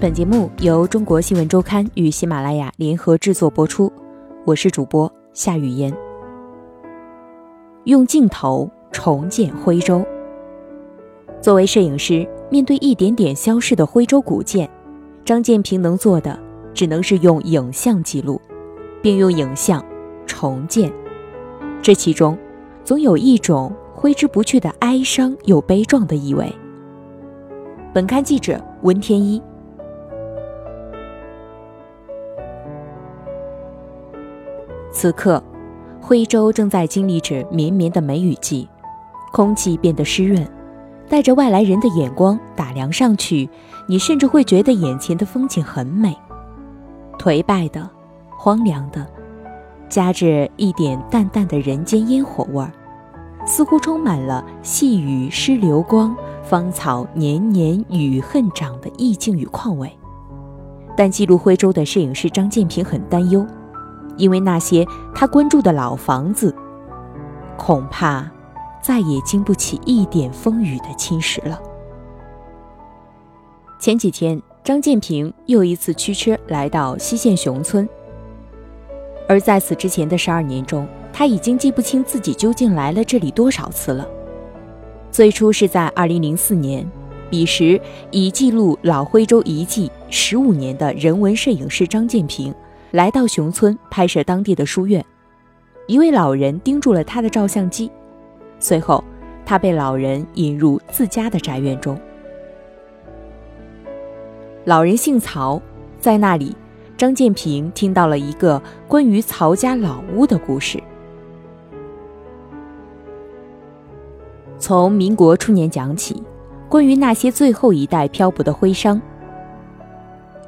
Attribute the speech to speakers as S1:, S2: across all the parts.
S1: 本节目由中国新闻周刊与喜马拉雅联合制作播出，我是主播夏雨嫣。用镜头重建徽州。作为摄影师，面对一点点消逝的徽州古建，张建平能做的只能是用影像记录，并用影像重建。这其中，总有一种挥之不去的哀伤又悲壮的意味。本刊记者文天一。此刻，徽州正在经历着绵绵的梅雨季，空气变得湿润，带着外来人的眼光打量上去，你甚至会觉得眼前的风景很美。颓败的、荒凉的，夹着一点淡淡的人间烟火味儿，似乎充满了细雨湿流光、芳草年年与恨长的意境与况味。但记录徽州的摄影师张建平很担忧。因为那些他关注的老房子，恐怕再也经不起一点风雨的侵蚀了。前几天，张建平又一次驱车来到西县熊村，而在此之前的十二年中，他已经记不清自己究竟来了这里多少次了。最初是在二零零四年，彼时已记录老徽州遗迹十五年的人文摄影师张建平。来到熊村拍摄当地的书院，一位老人盯住了他的照相机。随后，他被老人引入自家的宅院中。老人姓曹，在那里，张建平听到了一个关于曹家老屋的故事。从民国初年讲起，关于那些最后一代漂泊的徽商，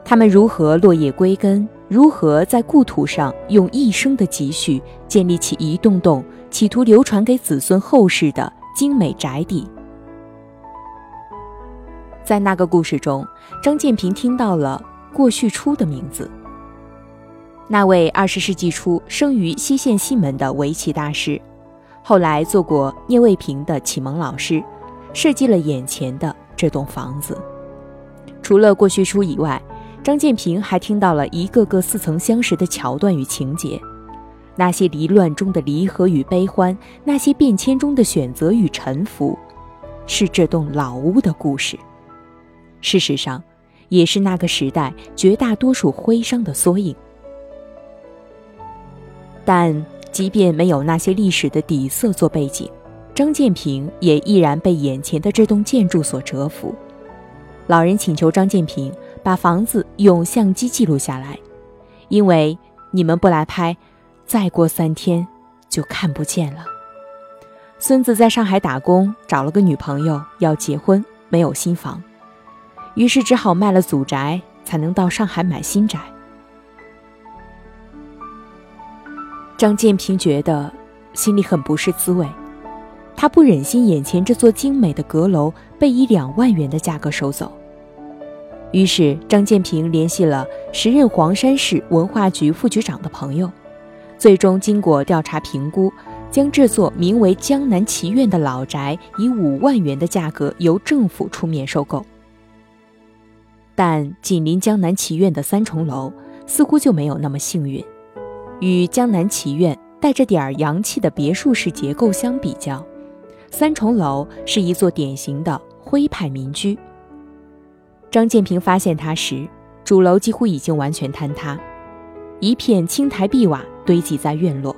S1: 他们如何落叶归根。如何在故土上用一生的积蓄建立起一栋栋企图流传给子孙后世的精美宅邸？在那个故事中，张建平听到了过旭初的名字。那位二十世纪初生于西县西门的围棋大师，后来做过聂卫平的启蒙老师，设计了眼前的这栋房子。除了过旭初以外，张建平还听到了一个个似曾相识的桥段与情节，那些离乱中的离合与悲欢，那些变迁中的选择与沉浮，是这栋老屋的故事。事实上，也是那个时代绝大多数徽商的缩影。但即便没有那些历史的底色做背景，张建平也依然被眼前的这栋建筑所折服。老人请求张建平。把房子用相机记录下来，因为你们不来拍，再过三天就看不见了。孙子在上海打工，找了个女朋友要结婚，没有新房，于是只好卖了祖宅，才能到上海买新宅。张建平觉得心里很不是滋味，他不忍心眼前这座精美的阁楼被以两万元的价格收走。于是，张建平联系了时任黄山市文化局副局长的朋友，最终经过调查评估，将这座名为江南棋院的老宅以五万元的价格由政府出面收购。但紧邻江南棋院的三重楼似乎就没有那么幸运，与江南棋院带着点儿洋气的别墅式结构相比较，三重楼是一座典型的徽派民居。张建平发现它时，主楼几乎已经完全坍塌，一片青苔碧瓦堆积在院落。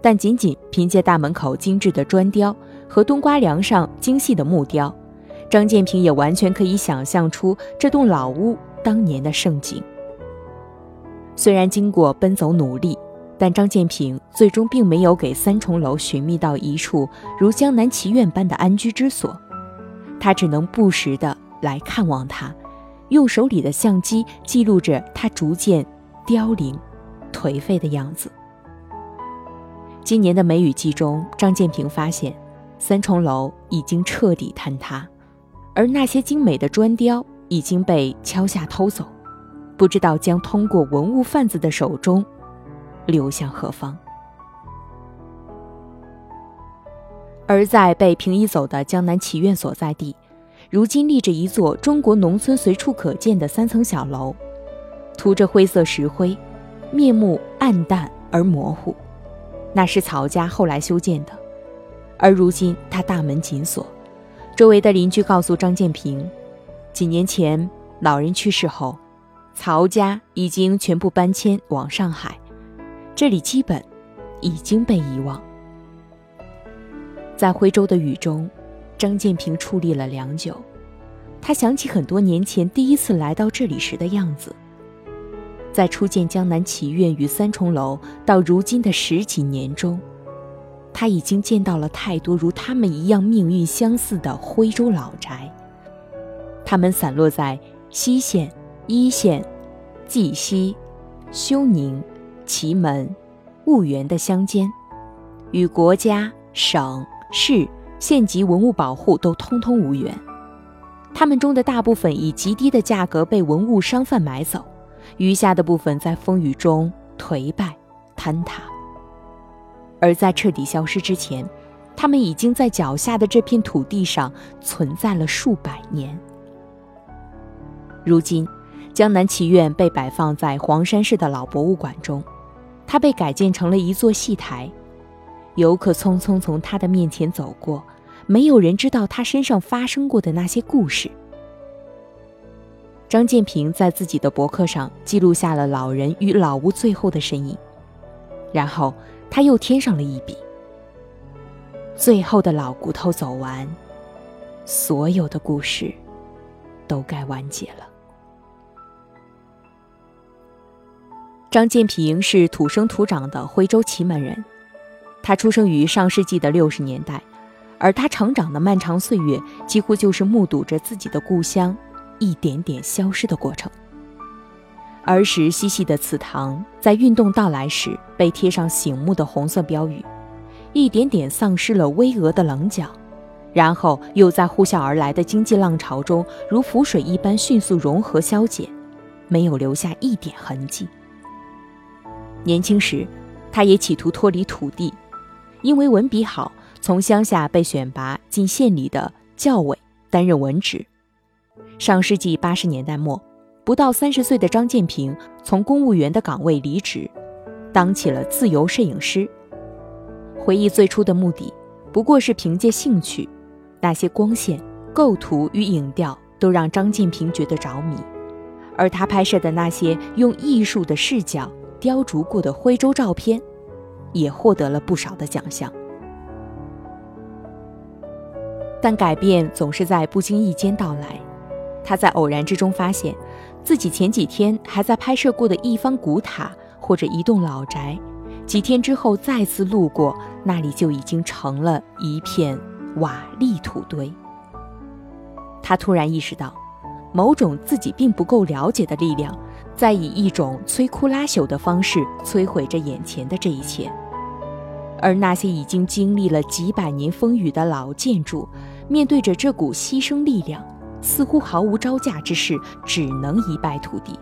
S1: 但仅仅凭借大门口精致的砖雕和冬瓜梁上精细的木雕，张建平也完全可以想象出这栋老屋当年的盛景。虽然经过奔走努力，但张建平最终并没有给三重楼寻觅到一处如江南奇院般的安居之所。他只能不时的来看望他，用手里的相机记录着他逐渐凋零、颓废的样子。今年的梅雨季中，张建平发现三重楼已经彻底坍塌，而那些精美的砖雕已经被敲下偷走，不知道将通过文物贩子的手中流向何方。而在被平移走的江南棋院所在地，如今立着一座中国农村随处可见的三层小楼，涂着灰色石灰，面目暗淡而模糊。那是曹家后来修建的，而如今他大门紧锁。周围的邻居告诉张建平，几年前老人去世后，曹家已经全部搬迁往上海，这里基本已经被遗忘。在徽州的雨中，张建平矗立了良久，他想起很多年前第一次来到这里时的样子。在初见江南祈院与三重楼到如今的十几年中，他已经见到了太多如他们一样命运相似的徽州老宅。他们散落在西县、一县、绩溪、休宁、祁门、婺源的乡间，与国家、省、市、县级文物保护都通通无缘。他们中的大部分以极低的价格被文物商贩买走。余下的部分在风雨中颓败、坍塌，而在彻底消失之前，他们已经在脚下的这片土地上存在了数百年。如今，江南祈院被摆放在黄山市的老博物馆中，它被改建成了一座戏台，游客匆匆从他的面前走过，没有人知道他身上发生过的那些故事。张建平在自己的博客上记录下了老人与老屋最后的身影，然后他又添上了一笔：“最后的老骨头走完，所有的故事都该完结了。”张建平是土生土长的徽州祁门人，他出生于上世纪的六十年代，而他成长的漫长岁月几乎就是目睹着自己的故乡。一点点消失的过程。儿时嬉戏的祠堂，在运动到来时被贴上醒目的红色标语，一点点丧失了巍峨的棱角，然后又在呼啸而来的经济浪潮中，如浮水一般迅速融合消解，没有留下一点痕迹。年轻时，他也企图脱离土地，因为文笔好，从乡下被选拔进县里的教委担任文职。上世纪八十年代末，不到三十岁的张建平从公务员的岗位离职，当起了自由摄影师。回忆最初的目的，不过是凭借兴趣，那些光线、构图与影调都让张建平觉得着迷，而他拍摄的那些用艺术的视角雕琢过的徽州照片，也获得了不少的奖项。但改变总是在不经意间到来。他在偶然之中发现，自己前几天还在拍摄过的一方古塔或者一栋老宅，几天之后再次路过那里，就已经成了一片瓦砾土堆。他突然意识到，某种自己并不够了解的力量，在以一种摧枯拉朽的方式摧毁着眼前的这一切，而那些已经经历了几百年风雨的老建筑，面对着这股牺牲力量。似乎毫无招架之势，只能一败涂地。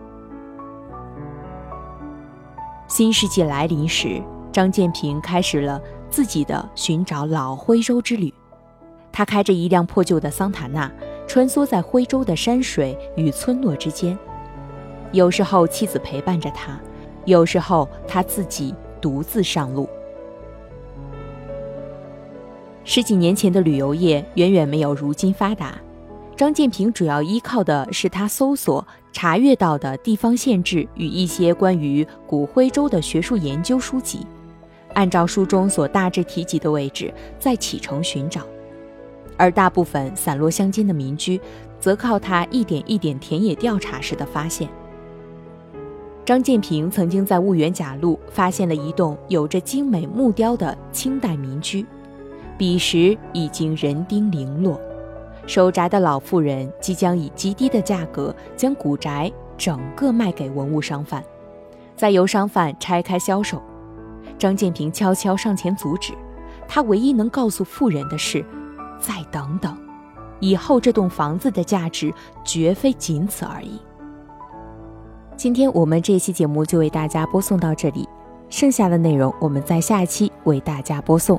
S1: 新世纪来临时，张建平开始了自己的寻找老徽州之旅。他开着一辆破旧的桑塔纳，穿梭在徽州的山水与村落之间。有时候妻子陪伴着他，有时候他自己独自上路。十几年前的旅游业远远没有如今发达。张建平主要依靠的是他搜索查阅到的地方县志与一些关于古徽州的学术研究书籍，按照书中所大致提及的位置再启程寻找，而大部分散落乡间的民居，则靠他一点一点田野调查时的发现。张建平曾经在婺源甲路发现了一栋有着精美木雕的清代民居，彼时已经人丁零落。守宅的老妇人即将以极低的价格将古宅整个卖给文物商贩，再由商贩拆开销售。张建平悄悄上前阻止，他唯一能告诉妇人的是：再等等，以后这栋房子的价值绝非仅此而已。今天我们这期节目就为大家播送到这里，剩下的内容我们在下期为大家播送。